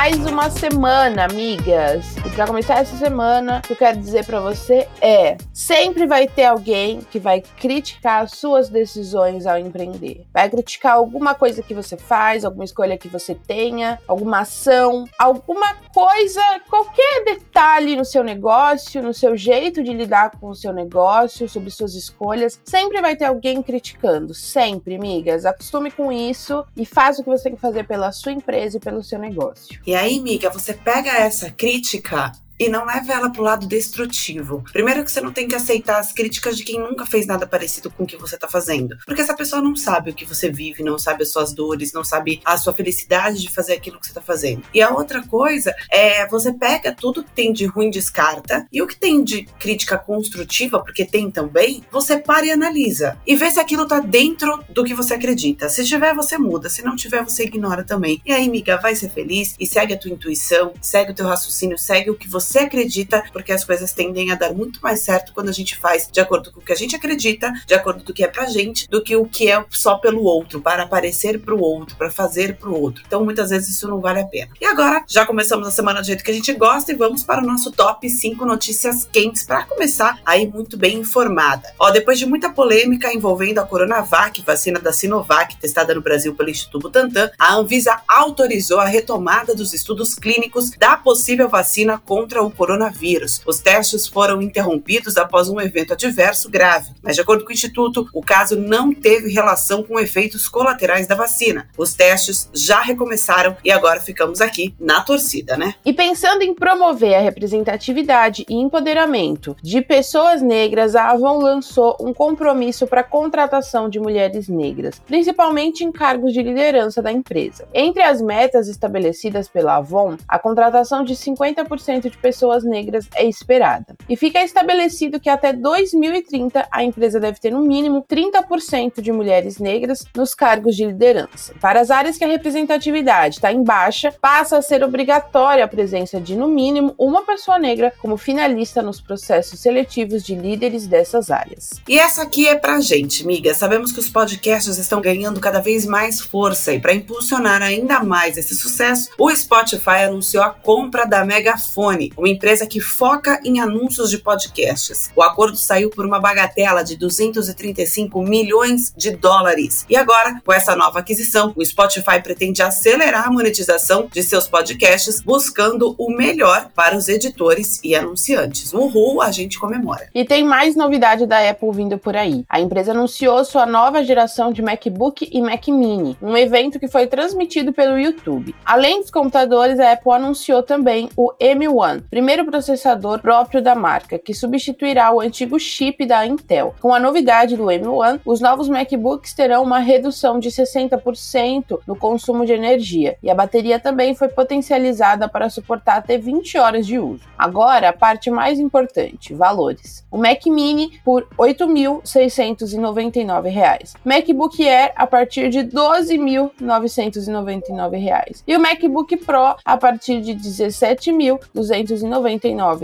Mais uma semana, amigas. E para começar essa semana, o que eu quero dizer para você é: sempre vai ter alguém que vai criticar as suas decisões ao empreender. Vai criticar alguma coisa que você faz, alguma escolha que você tenha, alguma ação, alguma coisa, qualquer detalhe no seu negócio, no seu jeito de lidar com o seu negócio, sobre suas escolhas. Sempre vai ter alguém criticando. Sempre, amigas. Acostume com isso e faça o que você tem que fazer pela sua empresa e pelo seu negócio. E aí, amiga, você pega essa crítica e não leve ela pro lado destrutivo. Primeiro que você não tem que aceitar as críticas de quem nunca fez nada parecido com o que você tá fazendo. Porque essa pessoa não sabe o que você vive, não sabe as suas dores, não sabe a sua felicidade de fazer aquilo que você tá fazendo. E a outra coisa é você pega tudo que tem de ruim descarta e o que tem de crítica construtiva, porque tem também, você para e analisa e vê se aquilo tá dentro do que você acredita. Se tiver, você muda, se não tiver, você ignora também. E aí, amiga, vai ser feliz e segue a tua intuição, segue o teu raciocínio, segue o que você você acredita, porque as coisas tendem a dar muito mais certo quando a gente faz de acordo com o que a gente acredita, de acordo com o que é pra gente, do que o que é só pelo outro, para aparecer pro outro, para fazer pro outro. Então, muitas vezes isso não vale a pena. E agora, já começamos a semana do jeito que a gente gosta e vamos para o nosso top 5 notícias quentes para começar aí muito bem informada. Ó, depois de muita polêmica envolvendo a Coronavac, vacina da Sinovac, testada no Brasil pelo Instituto Butantan, a Anvisa autorizou a retomada dos estudos clínicos da possível vacina contra contra o coronavírus. Os testes foram interrompidos após um evento adverso grave, mas, de acordo com o Instituto, o caso não teve relação com efeitos colaterais da vacina. Os testes já recomeçaram e agora ficamos aqui na torcida, né? E pensando em promover a representatividade e empoderamento de pessoas negras, a Avon lançou um compromisso para a contratação de mulheres negras, principalmente em cargos de liderança da empresa. Entre as metas estabelecidas pela Avon, a contratação de 50% de pessoas pessoas negras é esperada. E fica estabelecido que até 2030 a empresa deve ter no mínimo 30% de mulheres negras nos cargos de liderança. Para as áreas que a representatividade está em baixa, passa a ser obrigatória a presença de no mínimo uma pessoa negra como finalista nos processos seletivos de líderes dessas áreas. E essa aqui é pra gente, miga. Sabemos que os podcasts estão ganhando cada vez mais força e para impulsionar ainda mais esse sucesso, o Spotify anunciou a compra da Megafone, uma empresa que foca em anúncios de podcasts. O acordo saiu por uma bagatela de 235 milhões de dólares. E agora, com essa nova aquisição, o Spotify pretende acelerar a monetização de seus podcasts, buscando o melhor para os editores e anunciantes. Uhul, a gente comemora. E tem mais novidade da Apple vindo por aí. A empresa anunciou sua nova geração de MacBook e Mac Mini, um evento que foi transmitido pelo YouTube. Além dos computadores, a Apple anunciou também o M1, primeiro processador próprio da marca, que substituirá o antigo chip da Intel. Com a novidade do M1, os novos MacBooks terão uma redução de 60% no consumo de energia, e a bateria também foi potencializada para suportar até 20 horas de uso. Agora, a parte mais importante, valores. O Mac Mini por R$ 8.699, MacBook Air a partir de R$ 12.999 e o MacBook Pro a partir de R$ 17.299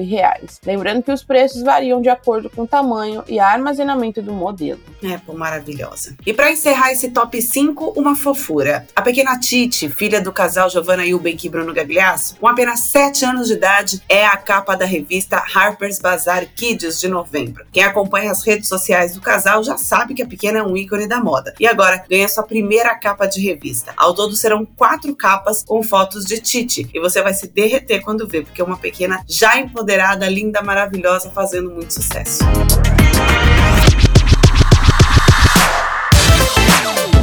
reais. Lembrando que os preços variam de acordo com o tamanho e armazenamento do modelo. É, pô, maravilhosa. E para encerrar esse top 5, uma fofura. A pequena Titi, filha do casal Giovanna Eubank e Bruno Gagliasso, com apenas 7 anos de idade, é a capa da revista Harper's Bazaar Kids de novembro. Quem acompanha as redes sociais do casal já sabe que a pequena é um ícone da moda. E agora ganha sua primeira capa de revista. Ao todo serão quatro capas com fotos de Titi. E você vai se derreter quando vê, porque é uma pequena pequena, já empoderada, linda, maravilhosa, fazendo muito sucesso.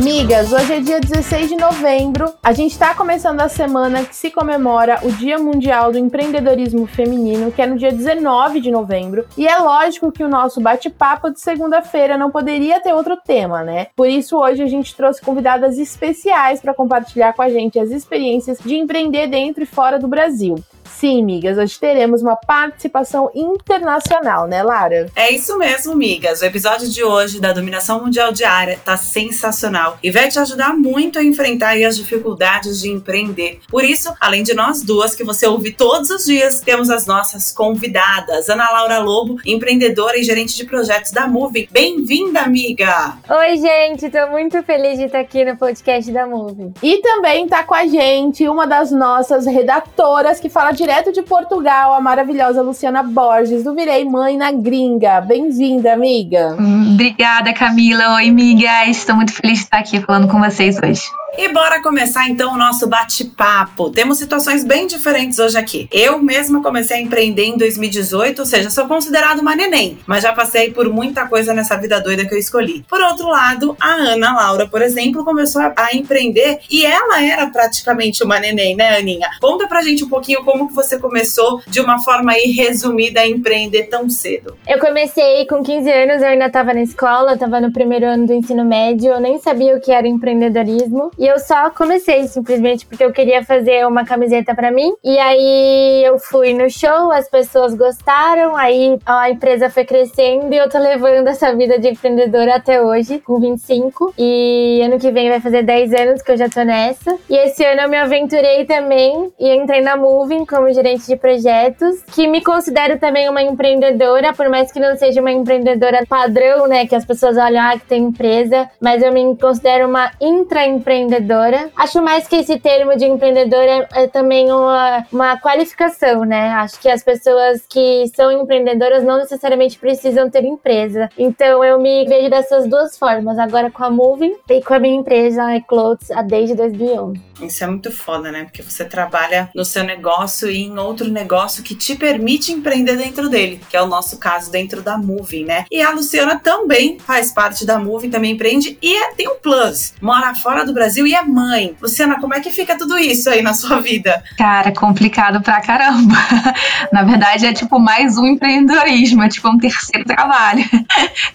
Migas, hoje é dia 16 de novembro. A gente está começando a semana que se comemora o Dia Mundial do Empreendedorismo Feminino, que é no dia 19 de novembro. E é lógico que o nosso bate-papo de segunda-feira não poderia ter outro tema, né? Por isso, hoje a gente trouxe convidadas especiais para compartilhar com a gente as experiências de empreender dentro e fora do Brasil. Sim, migas, hoje teremos uma participação internacional, né, Lara? É isso mesmo, migas. O episódio de hoje da Dominação Mundial Diária tá sensacional e vai te ajudar muito a enfrentar as dificuldades de empreender. Por isso, além de nós duas que você ouve todos os dias, temos as nossas convidadas. Ana Laura Lobo, empreendedora e gerente de projetos da Move. Bem-vinda, amiga! Oi, gente, tô muito feliz de estar aqui no podcast da Move. E também tá com a gente uma das nossas redatoras que fala direto de Portugal, a maravilhosa Luciana Borges, do Virei Mãe na Gringa. Bem-vinda, amiga. Obrigada, Camila. Oi, amiga. Estou muito feliz de estar aqui falando com vocês hoje. E bora começar então o nosso bate-papo. Temos situações bem diferentes hoje aqui. Eu mesma comecei a empreender em 2018, ou seja, sou considerada uma neném, mas já passei por muita coisa nessa vida doida que eu escolhi. Por outro lado, a Ana Laura, por exemplo, começou a, empreender e ela era praticamente uma neném, né, Aninha? Conta pra gente um pouquinho como que você começou de uma forma aí resumida a empreender tão cedo. Eu comecei com 15 anos, eu ainda estava na escola, tava no primeiro ano do ensino médio, eu nem sabia o que era empreendedorismo. E eu só comecei simplesmente porque eu queria fazer uma camiseta para mim. E aí eu fui no show, as pessoas gostaram, aí a empresa foi crescendo e eu tô levando essa vida de empreendedora até hoje, com 25. E ano que vem vai fazer 10 anos que eu já tô nessa. E esse ano eu me aventurei também e entrei na Moving como gerente de projetos, que me considero também uma empreendedora, por mais que não seja uma empreendedora padrão, né, que as pessoas olham ah, que tem empresa, mas eu me considero uma intraempreendedora empreendedora. Acho mais que esse termo de empreendedora é, é também uma, uma qualificação, né? Acho que as pessoas que são empreendedoras não necessariamente precisam ter empresa. Então eu me vejo dessas duas formas, agora com a Moving e com a minha empresa, a iClothes, desde 2011. Isso é muito foda, né? Porque você trabalha no seu negócio e em outro negócio que te permite empreender dentro dele, que é o nosso caso dentro da Moving, né? E a Luciana também faz parte da Moving, também empreende e é, tem um plus. Mora fora do Brasil e é mãe. Luciana, como é que fica tudo isso aí na sua vida? Cara, complicado pra caramba. na verdade, é tipo mais um empreendedorismo, é tipo um terceiro trabalho.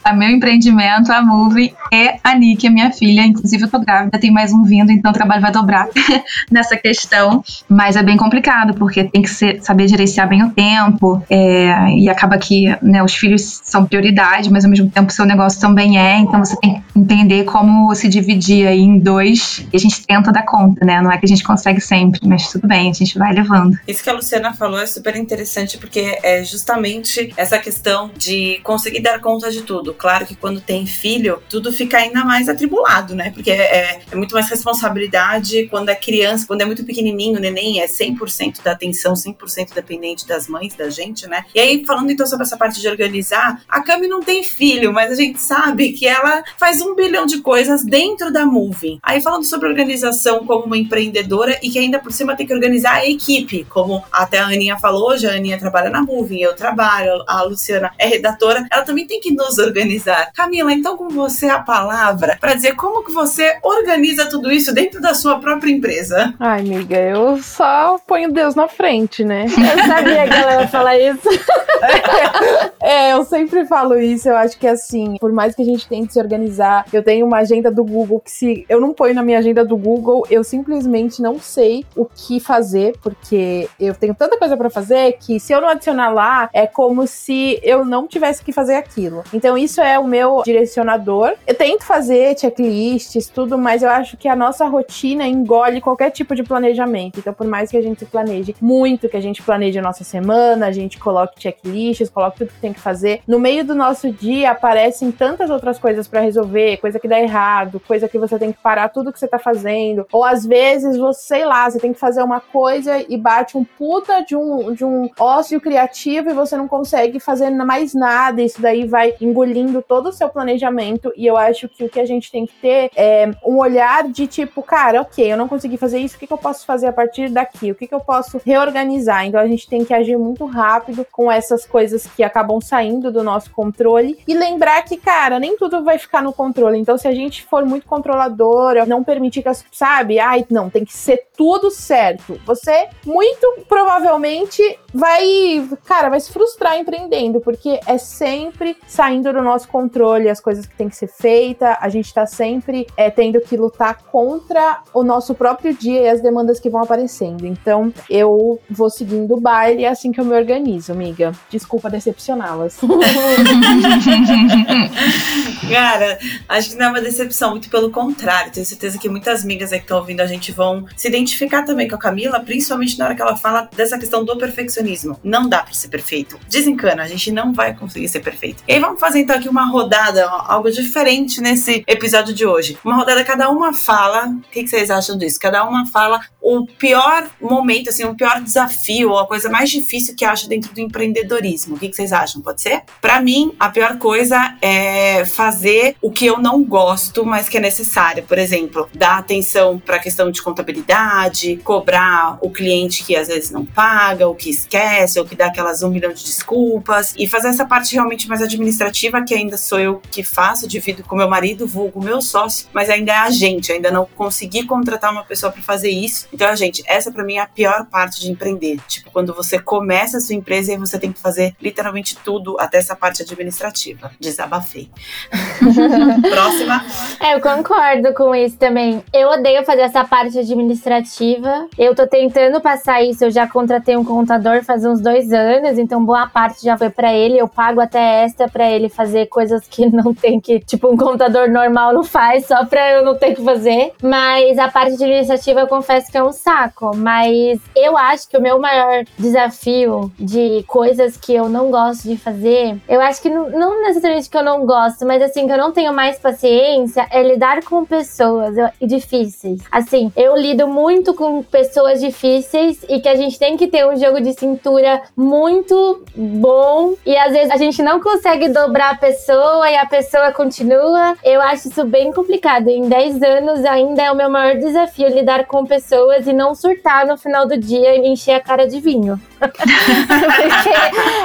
a meu empreendimento, a Moving e a Nick, a minha filha. Inclusive, eu tô grávida, tem mais um vindo, então o trabalho vai dobrar. nessa questão, mas é bem complicado, porque tem que ser, saber gerenciar bem o tempo, é, e acaba que né, os filhos são prioridade, mas ao mesmo tempo seu negócio também é, então você tem que entender como se dividir aí em dois, e a gente tenta dar conta, né? Não é que a gente consegue sempre, mas tudo bem, a gente vai levando. Isso que a Luciana falou é super interessante, porque é justamente essa questão de conseguir dar conta de tudo. Claro que quando tem filho, tudo fica ainda mais atribulado, né? Porque é, é muito mais responsabilidade quando quando é criança, quando é muito pequenininho, o neném é 100% da atenção, 100% dependente das mães, da gente, né? E aí, falando então sobre essa parte de organizar, a Cami não tem filho, mas a gente sabe que ela faz um bilhão de coisas dentro da Moving. Aí, falando sobre organização como uma empreendedora e que ainda por cima tem que organizar a equipe, como até a Aninha falou, hoje a Aninha trabalha na Moving, eu trabalho, a Luciana é redatora, ela também tem que nos organizar. Camila, então com você a palavra para dizer como que você organiza tudo isso dentro da sua própria empresa? Ai, amiga, eu só ponho Deus na frente, né? Eu sabia que ela ia falar isso. é, eu sempre falo isso. Eu acho que assim, por mais que a gente tente se organizar, eu tenho uma agenda do Google que se eu não ponho na minha agenda do Google, eu simplesmente não sei o que fazer, porque eu tenho tanta coisa para fazer que se eu não adicionar lá, é como se eu não tivesse que fazer aquilo. Então isso é o meu direcionador. Eu tento fazer checklists, tudo, mas eu acho que a nossa rotina engole qualquer tipo de planejamento. Então, por mais que a gente planeje muito, que a gente planeje a nossa semana, a gente coloque checklists, coloque tudo que tem que fazer, no meio do nosso dia aparecem tantas outras coisas para resolver, coisa que dá errado, coisa que você tem que parar tudo que você tá fazendo, ou às vezes você, sei lá, você tem que fazer uma coisa e bate um puta de um, de um ócio criativo e você não consegue fazer mais nada, isso daí vai engolindo todo o seu planejamento e eu acho que o que a gente tem que ter é um olhar de tipo, cara, ok, eu não consegui fazer isso, o que, que eu posso fazer a partir daqui? O que, que eu posso reorganizar. Então a gente tem que agir muito rápido com essas coisas que acabam saindo do nosso controle e lembrar que, cara, nem tudo vai ficar no controle. Então se a gente for muito controladora, não permitir que as, sabe, ai, não, tem que ser tudo certo. Você muito provavelmente vai, cara, vai se frustrar empreendendo, porque é sempre saindo do nosso controle as coisas que tem que ser feita, a gente tá sempre é, tendo que lutar contra o nosso próprio dia e as demandas que vão aparecendo. Então, eu vou seguindo o baile é assim que eu me organizo, amiga. Desculpa decepcioná-las. Cara, acho que não é uma decepção, muito pelo contrário. Tenho certeza que muitas amigas aí que estão ouvindo a gente vão se identificar também com a Camila, principalmente na hora que ela fala dessa questão do perfeccionismo. Não dá para ser perfeito. Desencana, a gente não vai conseguir ser perfeito. E aí vamos fazer então aqui uma rodada, algo diferente nesse episódio de hoje. Uma rodada, cada uma fala. O que, vocês acham disso? Cada uma fala o pior momento, assim, o pior desafio, ou a coisa mais difícil que acha dentro do empreendedorismo. O que vocês acham? Pode ser? Para mim, a pior coisa é fazer o que eu não gosto, mas que é necessário. Por exemplo, dar atenção para a questão de contabilidade, cobrar o cliente que às vezes não paga, ou que esquece, ou que dá aquelas um milhão de desculpas, e fazer essa parte realmente mais administrativa, que ainda sou eu que faço, divido com meu marido, vulgo meu sócio, mas ainda é a gente, ainda não consegui contratar uma pessoa para fazer isso. Então, gente, essa para mim é a pior parte de empreender. Tipo, quando você começa a sua empresa e você tem que fazer literalmente tudo, até essa parte administrativa. Desabafei. Próxima. É, eu concordo com isso também. Eu odeio fazer essa parte administrativa. Eu tô tentando passar isso. Eu já contratei um contador faz uns dois anos, então boa parte já foi para ele. Eu pago até extra para ele fazer coisas que não tem que, tipo, um contador normal não faz, só pra eu não ter que fazer. Mas a parte administrativa eu confesso que é um saco. Mas eu acho que o meu maior desafio de coisas que eu não gosto de fazer, eu acho que não, não necessariamente que eu não gosto, mas assim, que eu não tenho mais paciência é lidar com pessoas difíceis. Assim, eu lido muito com pessoas difíceis e que a gente tem que ter um jogo de cintura muito bom e às vezes a gente não consegue dobrar a pessoa e a pessoa continua. Eu acho isso bem complicado. Em 10 anos ainda é o meu maior desafio lidar com pessoas e não surtar no final do dia e encher a cara de vinho. Porque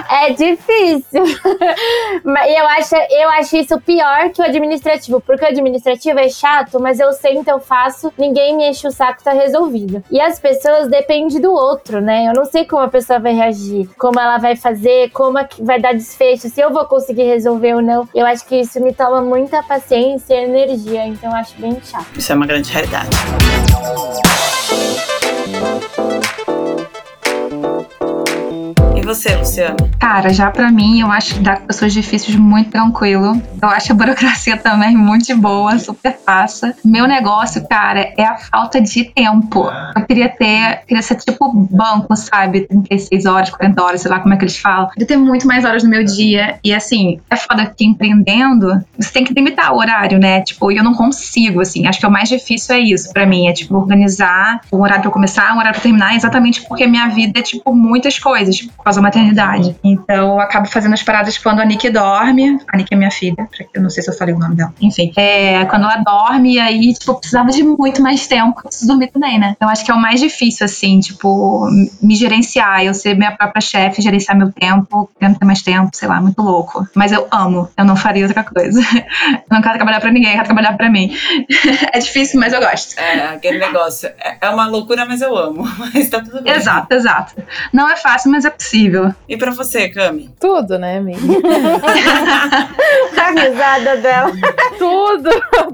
é difícil. Mas eu acho, eu acho isso pior que o administrativo, porque o administrativo é chato, mas eu sento, eu faço, ninguém me enche o saco, tá resolvido. E as pessoas dependem do outro, né? Eu não sei como a pessoa vai reagir, como ela vai fazer, como é vai dar desfecho, se eu vou conseguir resolver ou não. Eu acho que isso me toma muita paciência e energia, então eu acho bem chato. Isso é uma grande realidade. E você, Luciano? Cara, já pra mim, eu acho lidar com pessoas difíceis muito tranquilo. Eu acho a burocracia também muito boa, super fácil. Meu negócio, cara, é a falta de tempo. Eu queria ter, queria ser tipo banco, sabe? 36 horas, 40 horas, sei lá como é que eles falam. Queria ter muito mais horas no meu dia. E assim, é foda que empreendendo, você tem que limitar o horário, né? Tipo, e eu não consigo, assim. Acho que o mais difícil é isso pra mim. É, tipo, organizar um horário pra começar, um horário pra terminar, exatamente porque minha vida é, tipo, muitas coisas. Por causa da maternidade. Então, eu acabo fazendo as paradas quando a Nick dorme. A Nick é minha filha, eu não sei se eu falei o nome dela. Enfim, é, quando ela dorme, aí, tipo, eu precisava de muito mais tempo. Eu preciso dormir também, né? Então, acho que é o mais difícil, assim, tipo, me gerenciar, eu ser minha própria chefe, gerenciar meu tempo, querendo ter mais tempo, sei lá, muito louco. Mas eu amo, eu não faria outra coisa. Eu não quero trabalhar pra ninguém, eu quero trabalhar pra mim. é difícil, mas eu gosto. É, aquele negócio. É, é uma loucura, mas eu amo. Mas tá tudo bem. Exato, exato. Não é fácil, mas é possível. E pra você, Cami? Tudo, né, amiga? a risada dela. tudo,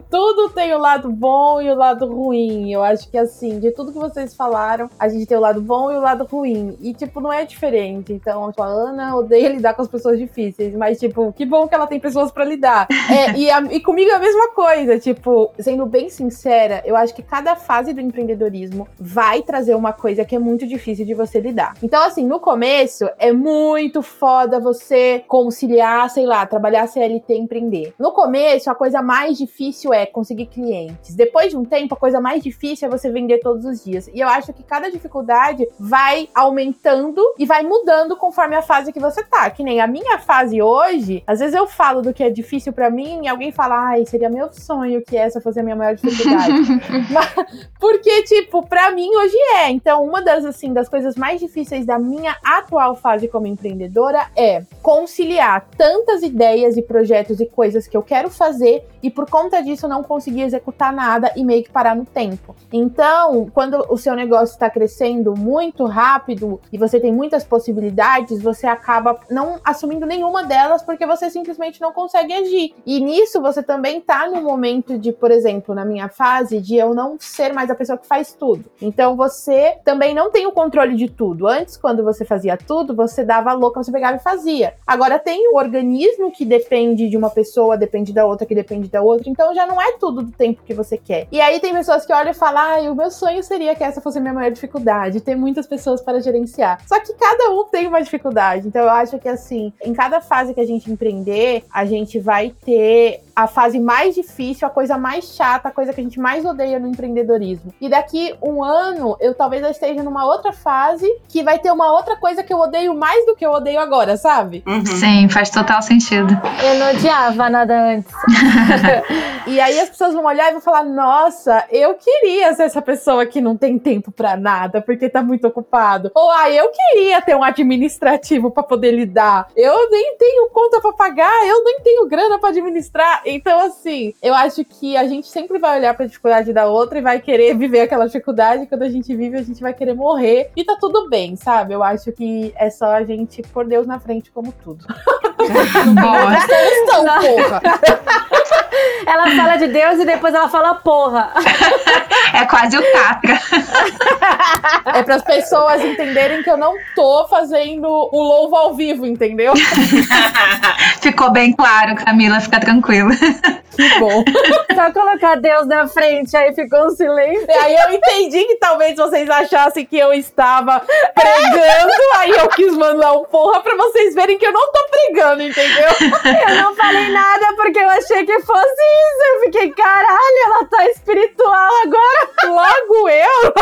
tudo tem o lado bom e o lado ruim. Eu acho que assim, de tudo que vocês falaram, a gente tem o lado bom e o lado ruim. E, tipo, não é diferente. Então, tipo, a Ana odeia lidar com as pessoas difíceis, mas, tipo, que bom que ela tem pessoas para lidar. É, e, a, e comigo é a mesma coisa. Tipo, sendo bem sincera, eu acho que cada fase do empreendedorismo vai trazer uma coisa que é muito difícil de você lidar. Então, assim, no começo, começo é muito foda você conciliar, sei lá, trabalhar CLT e empreender. No começo, a coisa mais difícil é conseguir clientes. Depois de um tempo, a coisa mais difícil é você vender todos os dias. E eu acho que cada dificuldade vai aumentando e vai mudando conforme a fase que você tá. Que nem a minha fase hoje, às vezes eu falo do que é difícil para mim e alguém fala, ai, seria meu sonho que essa fosse a minha maior dificuldade. Mas, porque, tipo, para mim hoje é. Então, uma das, assim, das coisas mais difíceis da minha atual fase como empreendedora é conciliar tantas ideias e projetos e coisas que eu quero fazer e por conta disso não conseguir executar nada e meio que parar no tempo. Então, quando o seu negócio está crescendo muito rápido e você tem muitas possibilidades, você acaba não assumindo nenhuma delas porque você simplesmente não consegue agir. E nisso você também tá no momento de, por exemplo, na minha fase de eu não ser mais a pessoa que faz tudo. Então você também não tem o controle de tudo. Antes, quando você fazia tudo, você dava louca, você pegava e fazia. Agora tem o organismo que depende de uma pessoa, depende da outra, que depende da outra. Então já não é tudo do tempo que você quer. E aí tem pessoas que olham e falam: ah, o meu sonho seria que essa fosse a minha maior dificuldade, ter muitas pessoas para gerenciar. Só que cada um tem uma dificuldade. Então eu acho que assim, em cada fase que a gente empreender, a gente vai ter a fase mais difícil, a coisa mais chata, a coisa que a gente mais odeia no empreendedorismo. E daqui um ano, eu talvez eu esteja numa outra fase que vai ter uma outra coisa que eu odeio mais do que eu odeio agora, sabe? Uhum. Sim, faz total sentido. Eu não odiava nada antes. e aí as pessoas vão olhar e vão falar: nossa, eu queria ser essa pessoa que não tem tempo para nada porque tá muito ocupado. Ou ah, eu queria ter um administrativo para poder lidar. Eu nem tenho conta para pagar, eu nem tenho grana para administrar. Então, assim, eu acho que a gente sempre vai olhar pra dificuldade da outra e vai querer viver aquela dificuldade. Quando a gente vive, a gente vai querer morrer. E tá tudo bem, sabe? Eu acho que é só a gente pôr Deus na frente como tudo. Boa. Solução, porra. Ela fala de Deus e depois ela fala porra. É quase o Catra. É para as pessoas entenderem que eu não tô fazendo o louvo ao vivo, entendeu? Ficou bem claro, Camila, fica tranquila. Que bom. Só colocar Deus na frente, aí ficou um silêncio. E aí eu entendi que talvez vocês achassem que eu estava pregando, aí eu quis mandar um porra pra vocês verem que eu não tô pregando, entendeu? Eu não falei nada porque eu achei que fosse isso. Eu fiquei, caralho, ela tá espiritual agora. Logo eu.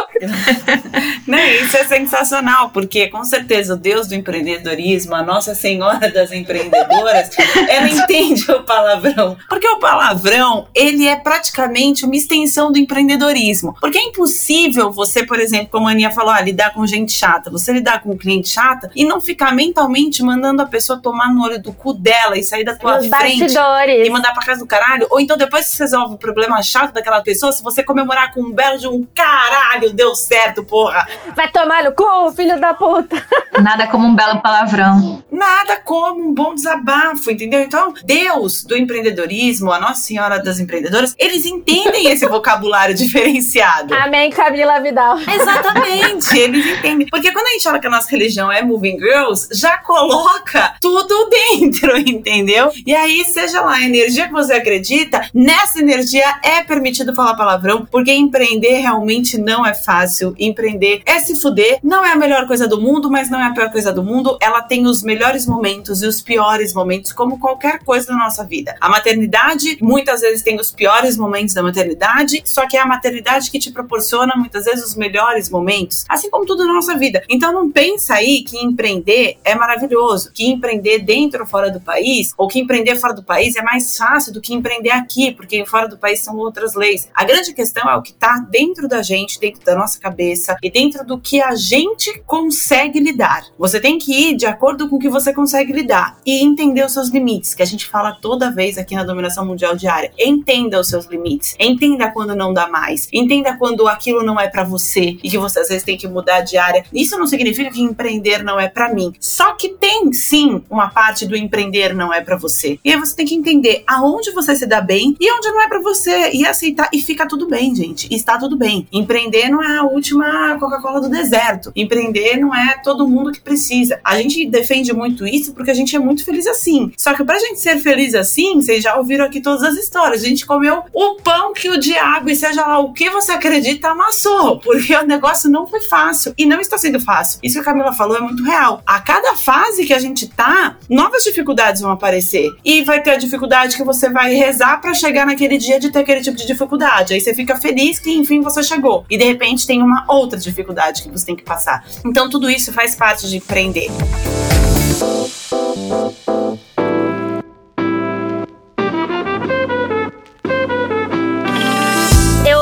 né, isso é sensacional, porque com certeza o Deus do empreendedorismo, a Nossa Senhora das Empreendedoras, ela entende o palavrão. Porque o palavrão, ele é praticamente uma extensão do empreendedorismo. Porque é impossível você, por exemplo, como a Aninha falou, ah, lidar com gente chata, você lidar com um cliente chata e não ficar mentalmente mandando a pessoa tomar no olho do cu dela e sair da tua Nos frente bastidores. e mandar pra casa do caralho. Ou então depois que você resolve o problema chato daquela pessoa, se você comemorar com um belo de um caralho, deu certo, porra. Vai tomar no cu, filho da puta. Nada como um belo palavrão. Nada como um bom desabafo, entendeu? Então, Deus do empreendedorismo, a Nossa Senhora das Empreendedoras, eles entendem esse vocabulário diferenciado. Amém, Camila Vidal. Exatamente, eles entendem. Porque quando a gente fala que a nossa religião é Moving Girls, já coloca tudo dentro, entendeu? E aí, seja lá a energia que você acredita, nessa energia é permitido falar palavrão, porque empreender realmente não é fácil. Empreender é se fuder, não é a melhor coisa do mundo, mas não é a pior coisa do mundo. Ela tem os melhores momentos e os piores momentos, como qualquer coisa da nossa vida. A maternidade, muitas vezes, tem os piores momentos da maternidade, só que é a maternidade que te proporciona, muitas vezes, os melhores momentos, assim como tudo na nossa vida. Então, não pensa aí que empreender é maravilhoso, que empreender dentro ou fora do país, ou que empreender fora do país é mais fácil do que empreender aqui, porque fora do país são outras leis. A grande questão é o que está dentro da gente, dentro da nossa cabeça e dentro do que a gente consegue lidar. Você tem que ir de acordo com o que você consegue lidar e entender os seus limites, que a gente fala toda vez aqui na Dominação Mundial Diária. Entenda os seus limites, entenda quando não dá mais, entenda quando aquilo não é para você e que você às vezes tem que mudar de área. Isso não significa que empreender não é para mim. Só que tem sim uma parte do empreender não é para você. E aí você tem que entender aonde você se dá bem e onde não é para você e aceitar e fica tudo bem, gente. E está tudo bem. Empreender não é a última Coca-Cola do deserto. Empreender não é todo mundo que precisa. A gente defende muito isso porque a gente é muito feliz assim. Só que pra gente ser feliz assim, vocês já ouviram aqui todas as histórias. A gente comeu o pão que o diabo e seja lá o que você acredita amassou, porque o negócio não foi fácil e não está sendo fácil. Isso que a Camila falou é muito real. A cada fase que a gente tá, novas dificuldades vão aparecer. E vai ter a dificuldade que você vai rezar para chegar naquele dia de ter aquele tipo de dificuldade. Aí você fica feliz que enfim você chegou. E de repente tem uma outra dificuldade que você tem que passar. Então tudo isso faz parte de empreender.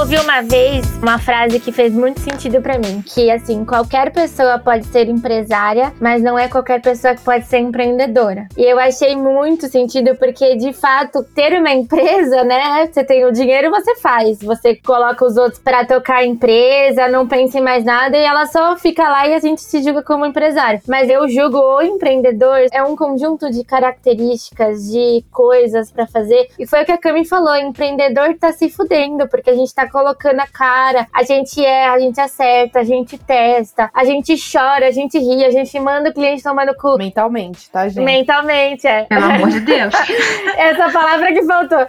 ouvi uma vez uma frase que fez muito sentido para mim, que assim, qualquer pessoa pode ser empresária, mas não é qualquer pessoa que pode ser empreendedora. E eu achei muito sentido porque de fato ter uma empresa, né? Você tem o dinheiro, você faz, você coloca os outros para tocar a empresa, não pensa em mais nada e ela só fica lá e a gente se julga como empresário. Mas eu julgo o empreendedor é um conjunto de características, de coisas para fazer. E foi o que a Cami falou, empreendedor tá se fudendo porque a gente tá colocando a cara, a gente erra, a gente acerta, a gente testa, a gente chora, a gente ri, a gente manda o cliente tomar no cu. Mentalmente, tá, gente? Mentalmente, é. Pelo amor de Deus. Essa palavra que faltou.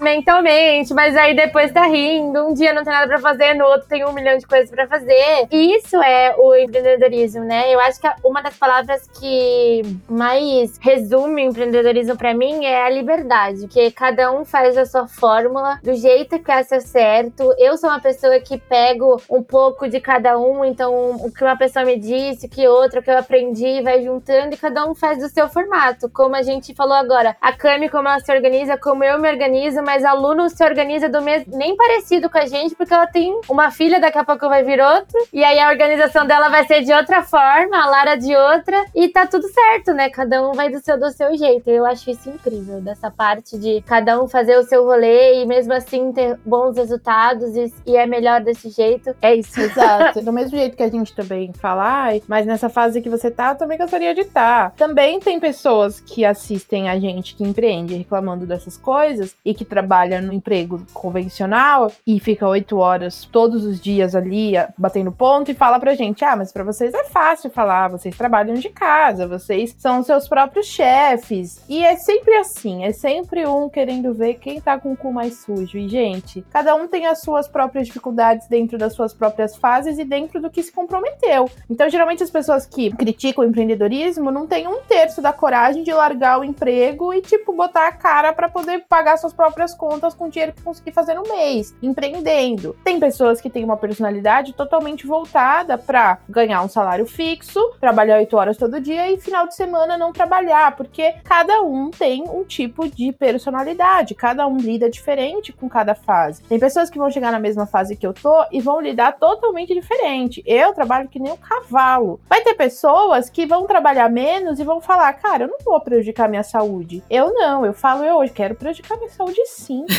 Mentalmente, mas aí depois tá rindo, um dia não tem nada pra fazer, no outro tem um milhão de coisas pra fazer. E isso é o empreendedorismo, né? Eu acho que uma das palavras que mais resume o empreendedorismo pra mim é a liberdade, que cada um faz a sua fórmula do jeito que acha certo, eu sou uma pessoa que pego um pouco de cada um, então o que uma pessoa me disse, o que outra, o que eu aprendi, vai juntando e cada um faz do seu formato. Como a gente falou agora, a Cami, como ela se organiza, como eu me organizo, mas aluno se organiza do mesmo, nem parecido com a gente, porque ela tem uma filha, daqui a pouco vai vir outro, e aí a organização dela vai ser de outra forma, a Lara de outra, e tá tudo certo, né? Cada um vai do seu, do seu jeito. Eu acho isso incrível, dessa parte de cada um fazer o seu rolê e mesmo assim ter bons resultados e, é melhor desse jeito. É isso. Exato. Do mesmo jeito que a gente também fala, mas nessa fase que você tá, eu também gostaria de estar. Tá. Também tem pessoas que assistem a gente que empreende reclamando dessas coisas e que trabalha no emprego convencional e fica oito horas todos os dias ali batendo ponto e fala pra gente: ah, mas pra vocês é fácil falar, vocês trabalham de casa, vocês são seus próprios chefes. E é sempre assim, é sempre um querendo ver quem tá com o cu mais sujo. E, gente, cada um tem a sua suas próprias dificuldades dentro das suas próprias fases e dentro do que se comprometeu. Então, geralmente, as pessoas que criticam o empreendedorismo não têm um terço da coragem de largar o emprego e, tipo, botar a cara para poder pagar suas próprias contas com o dinheiro que conseguir fazer no mês, empreendendo. Tem pessoas que têm uma personalidade totalmente voltada para ganhar um salário fixo, trabalhar oito horas todo dia e final de semana não trabalhar, porque cada um tem um tipo de personalidade, cada um lida diferente com cada fase. Tem pessoas que vão chegar na mesma fase que eu tô e vão lidar totalmente diferente. Eu trabalho que nem um cavalo. Vai ter pessoas que vão trabalhar menos e vão falar, cara, eu não vou prejudicar minha saúde. Eu não, eu falo, eu hoje quero prejudicar minha saúde sim.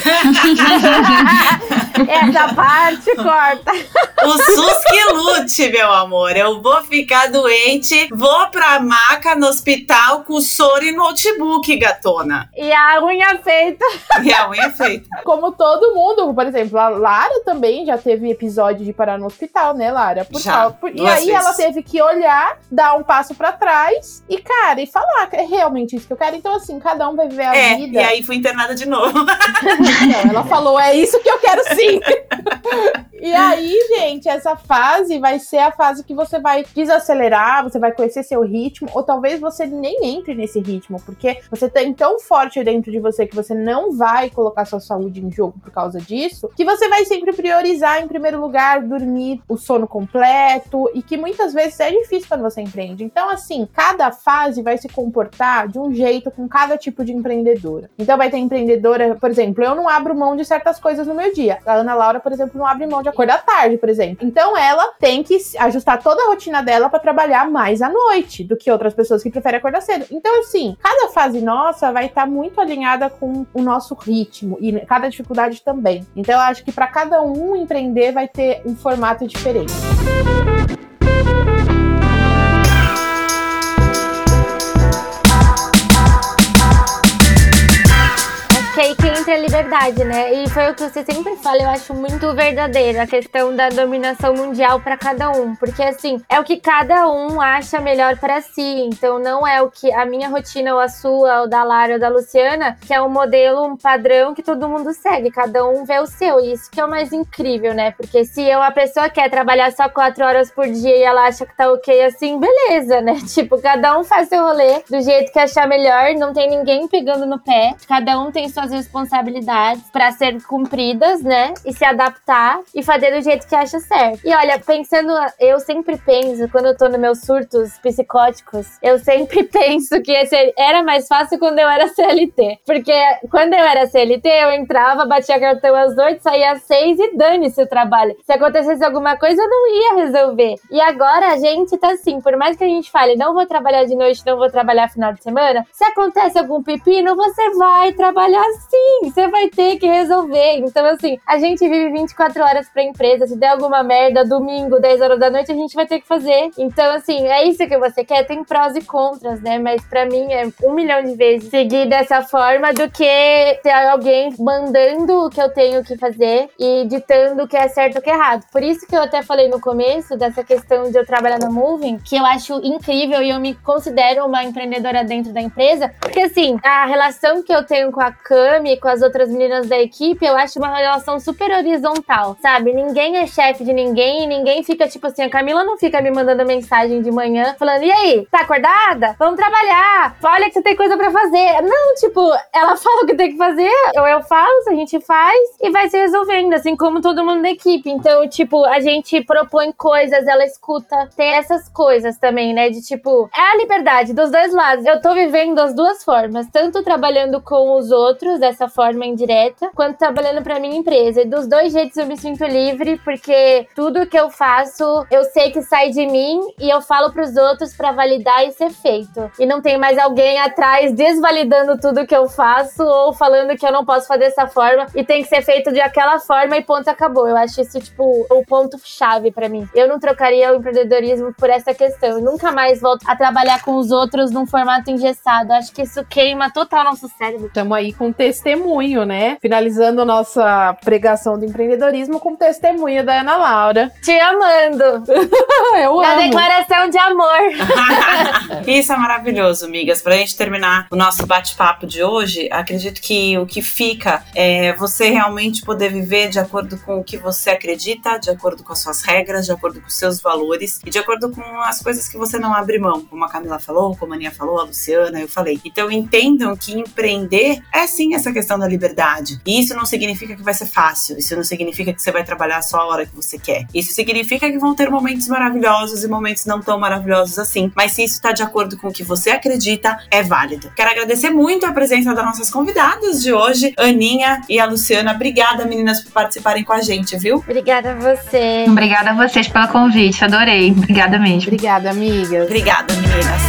Essa parte corta. O SUS que lute, meu amor. Eu vou ficar doente, vou pra maca no hospital com soro e notebook, gatona. E a unha feita. E a unha feita. Como todo mundo, por exemplo, a Lara também já teve episódio de parar no hospital, né, Lara? Por já, por... E aí vezes. ela teve que olhar, dar um passo para trás e, cara, e falar que é realmente isso que eu quero. Então, assim, cada um vai viver a é, vida. E aí fui internada de novo. Não, ela falou, é isso que eu quero sim. E aí, gente, essa fase vai ser a fase que você vai desacelerar, você vai conhecer seu ritmo, ou talvez você nem entre nesse ritmo, porque você tem tão forte dentro de você que você não vai colocar sua saúde em jogo por causa disso, que você vai sempre priorizar em primeiro lugar dormir o sono completo e que muitas vezes é difícil quando você empreende. Então, assim, cada fase vai se comportar de um jeito com cada tipo de empreendedora. Então, vai ter empreendedora, por exemplo, eu não abro mão de certas coisas no meu dia. A Ana Laura, por exemplo, não abre mão de de acordar tarde, por exemplo. Então ela tem que ajustar toda a rotina dela para trabalhar mais à noite do que outras pessoas que preferem acordar cedo. Então, assim, cada fase nossa vai estar tá muito alinhada com o nosso ritmo e cada dificuldade também. Então, eu acho que para cada um empreender vai ter um formato diferente. que verdade, né? E foi o que você sempre fala, eu acho muito verdadeiro a questão da dominação mundial para cada um, porque assim, é o que cada um acha melhor para si. Então não é o que a minha rotina ou a sua, ou da Lara ou da Luciana, que é um modelo, um padrão que todo mundo segue, cada um vê o seu. E isso que é o mais incrível, né? Porque se uma pessoa quer trabalhar só quatro horas por dia e ela acha que tá ok assim, beleza, né? Tipo, cada um faz seu rolê do jeito que achar melhor, não tem ninguém pegando no pé, cada um tem suas responsabilidades para ser cumpridas, né? E se adaptar e fazer do jeito que acha certo. E olha, pensando, eu sempre penso, quando eu tô nos meus surtos psicóticos, eu sempre penso que era mais fácil quando eu era CLT. Porque quando eu era CLT, eu entrava, batia cartão às oito, saía às seis e dane-se o trabalho. Se acontecesse alguma coisa, eu não ia resolver. E agora a gente tá assim, por mais que a gente fale, não vou trabalhar de noite, não vou trabalhar final de semana, se acontece algum pepino, você vai trabalhar sim, você vai ter que resolver. Então, assim, a gente vive 24 horas pra empresa, se der alguma merda, domingo, 10 horas da noite, a gente vai ter que fazer. Então, assim, é isso que você quer, tem prós e contras, né? Mas para mim é um milhão de vezes seguir dessa forma do que ter alguém mandando o que eu tenho que fazer e ditando o que é certo e o que é errado. Por isso que eu até falei no começo dessa questão de eu trabalhar na Moving, que eu acho incrível e eu me considero uma empreendedora dentro da empresa, porque assim, a relação que eu tenho com a Cami e com as outras meninas da equipe, eu acho uma relação super horizontal, sabe? Ninguém é chefe de ninguém ninguém fica tipo assim, a Camila não fica me mandando mensagem de manhã falando: "E aí, tá acordada? Vamos trabalhar. Olha que você tem coisa para fazer". Não, tipo, ela fala o que tem que fazer, ou eu faço, a gente faz e vai se resolvendo, assim como todo mundo da equipe. Então, tipo, a gente propõe coisas, ela escuta. Tem essas coisas também, né? De tipo, é a liberdade dos dois lados. Eu tô vivendo as duas formas, tanto trabalhando com os outros dessa forma indireta, quanto trabalhando para minha empresa. E dos dois jeitos eu me sinto livre, porque tudo que eu faço, eu sei que sai de mim e eu falo pros outros para validar e ser feito. E não tem mais alguém atrás desvalidando tudo que eu faço ou falando que eu não posso fazer dessa forma e tem que ser feito de aquela forma e ponto acabou. Eu acho isso, tipo, o ponto chave para mim. Eu não trocaria o empreendedorismo por essa questão. Eu nunca mais volto a trabalhar com os outros num formato engessado. Acho que isso queima total nosso cérebro. Estamos aí com testemunho, né? Finalizando nossa pregação do empreendedorismo com testemunho da Ana Laura. Te amando. Eu Da amo. declaração de amor. Isso é maravilhoso, amigas. Pra gente terminar o nosso bate-papo de hoje, acredito que o que fica é você realmente poder viver de acordo com o que você acredita, de acordo com as suas regras, de acordo com os seus valores e de acordo com as coisas que você não abre mão, como a Camila falou, como a Aninha falou, a Luciana, eu falei. Então entendam que empreender é sim essa questão da liberdade. E isso não significa que vai ser fácil, isso não significa que você vai trabalhar só a hora que você quer. Isso significa que vão ter momentos maravilhosos e momentos não tão maravilhosos assim. Mas se isso está de acordo com o que você acredita, é válido. Quero agradecer muito a presença das nossas convidadas de hoje, Aninha e a Luciana. Obrigada, meninas, por participarem com a gente, viu? Obrigada a você. Obrigada a vocês pelo convite, adorei. Obrigada mesmo. Obrigada, amigas. Obrigada, meninas.